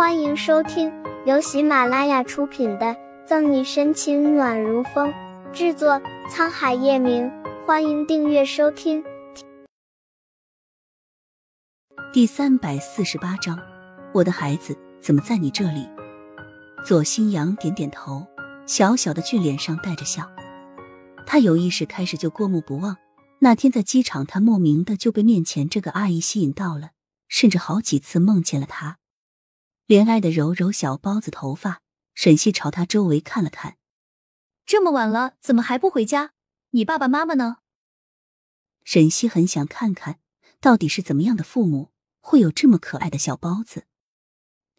欢迎收听由喜马拉雅出品的《赠你深情暖如风》，制作沧海夜明。欢迎订阅收听。第三百四十八章，我的孩子怎么在你这里？左新阳点点头，小小的俊脸上带着笑。他有意识开始就过目不忘。那天在机场，他莫名的就被面前这个阿姨吸引到了，甚至好几次梦见了她。怜爱的揉揉小包子头发，沈西朝他周围看了看。这么晚了，怎么还不回家？你爸爸妈妈呢？沈西很想看看，到底是怎么样的父母会有这么可爱的小包子。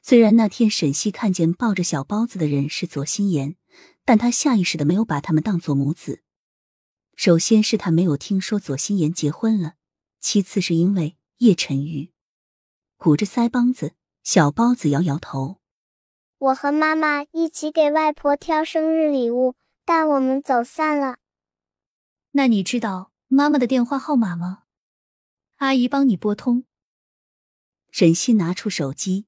虽然那天沈西看见抱着小包子的人是左心言，但他下意识的没有把他们当做母子。首先是他没有听说左心言结婚了，其次是因为叶晨玉鼓着腮帮子，小包子摇摇头。我和妈妈一起给外婆挑生日礼物，但我们走散了。那你知道妈妈的电话号码吗？阿姨帮你拨通。沈西拿出手机，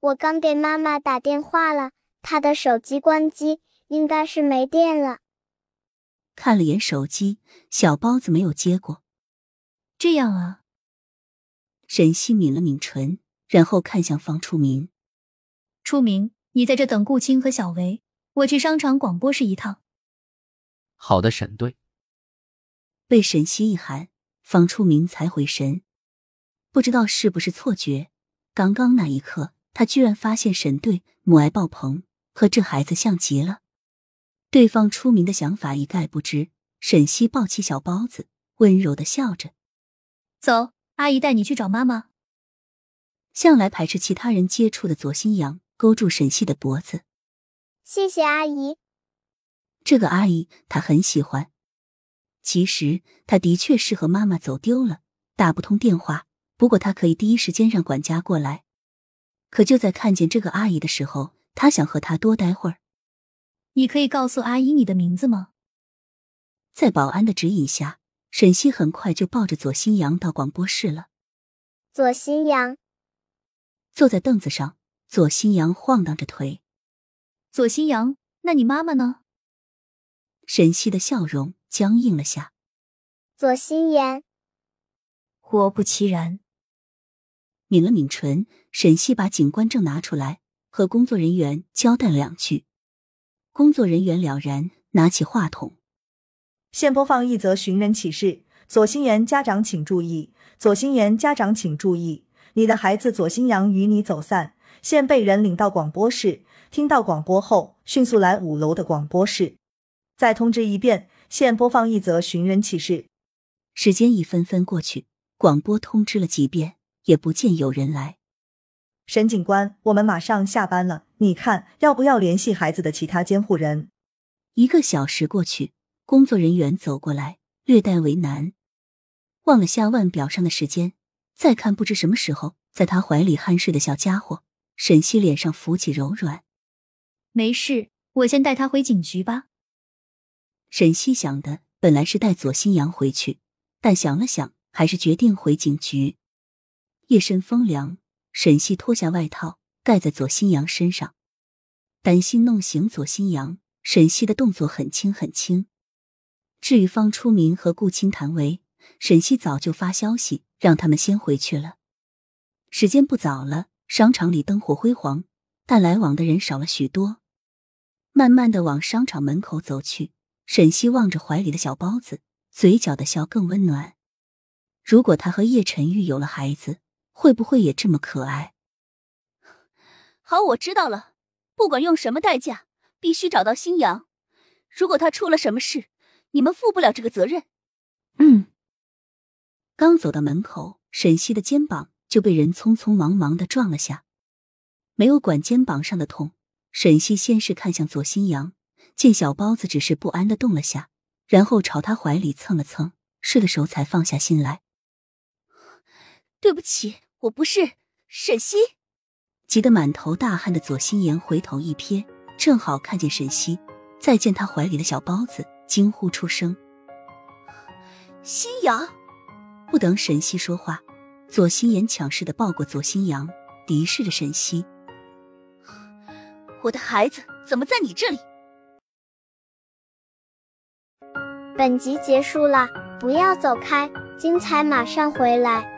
我刚给妈妈打电话了，她的手机关机，应该是没电了。看了眼手机，小包子没有接过。这样啊。沈西抿了抿唇，然后看向方初明：“初明，你在这等顾青和小维，我去商场广播室一趟。”好的，沈队。被沈西一喊，方初明才回神，不知道是不是错觉。刚刚那一刻，他居然发现沈队母爱爆棚，和这孩子像极了。对方出名的想法一概不知。沈西抱起小包子，温柔的笑着：“走，阿姨带你去找妈妈。”向来排斥其他人接触的左新阳勾住沈西的脖子：“谢谢阿姨。”这个阿姨她很喜欢。其实她的确是和妈妈走丢了，打不通电话。不过她可以第一时间让管家过来。可就在看见这个阿姨的时候，她想和她多待会儿。你可以告诉阿姨你的名字吗？在保安的指引下，沈西很快就抱着左新阳到广播室了。左新阳坐在凳子上，左新阳晃荡着腿。左新阳，那你妈妈呢？沈西的笑容僵硬了下。左心言，果不其然。抿了抿唇，沈西把警官证拿出来，和工作人员交代了两句。工作人员了然，拿起话筒。现播放一则寻人启事：左心言家长请注意，左心言家长请注意，你的孩子左新阳与你走散，现被人领到广播室。听到广播后，迅速来五楼的广播室。再通知一遍，现播放一则寻人启事。时间一分分过去，广播通知了几遍，也不见有人来。沈警官，我们马上下班了，你看要不要联系孩子的其他监护人？一个小时过去，工作人员走过来，略带为难，望了下腕表上的时间，再看不知什么时候在他怀里酣睡的小家伙，沈西脸上浮起柔软。没事，我先带他回警局吧。沈西想的本来是带左新阳回去，但想了想，还是决定回警局。夜深风凉。沈西脱下外套盖在左新阳身上，担心弄醒左新阳，沈西的动作很轻很轻。至于方初明和顾青谭维，沈西早就发消息让他们先回去了。时间不早了，商场里灯火辉煌，但来往的人少了许多。慢慢的往商场门口走去，沈西望着怀里的小包子，嘴角的笑更温暖。如果他和叶晨玉有了孩子。会不会也这么可爱？好，我知道了。不管用什么代价，必须找到新阳。如果他出了什么事，你们负不了这个责任。嗯。刚走到门口，沈西的肩膀就被人匆匆忙忙的撞了下。没有管肩膀上的痛，沈西先是看向左新阳，见小包子只是不安的动了下，然后朝他怀里蹭了蹭，睡的时候才放下心来。对不起，我不是沈西。急得满头大汗的左心言回头一瞥，正好看见沈西，再见他怀里的小包子，惊呼出声：“新阳！”不等沈西说话，左心言强势的抱过左新阳，敌视着沈西，我的孩子怎么在你这里？本集结束了，不要走开，精彩马上回来。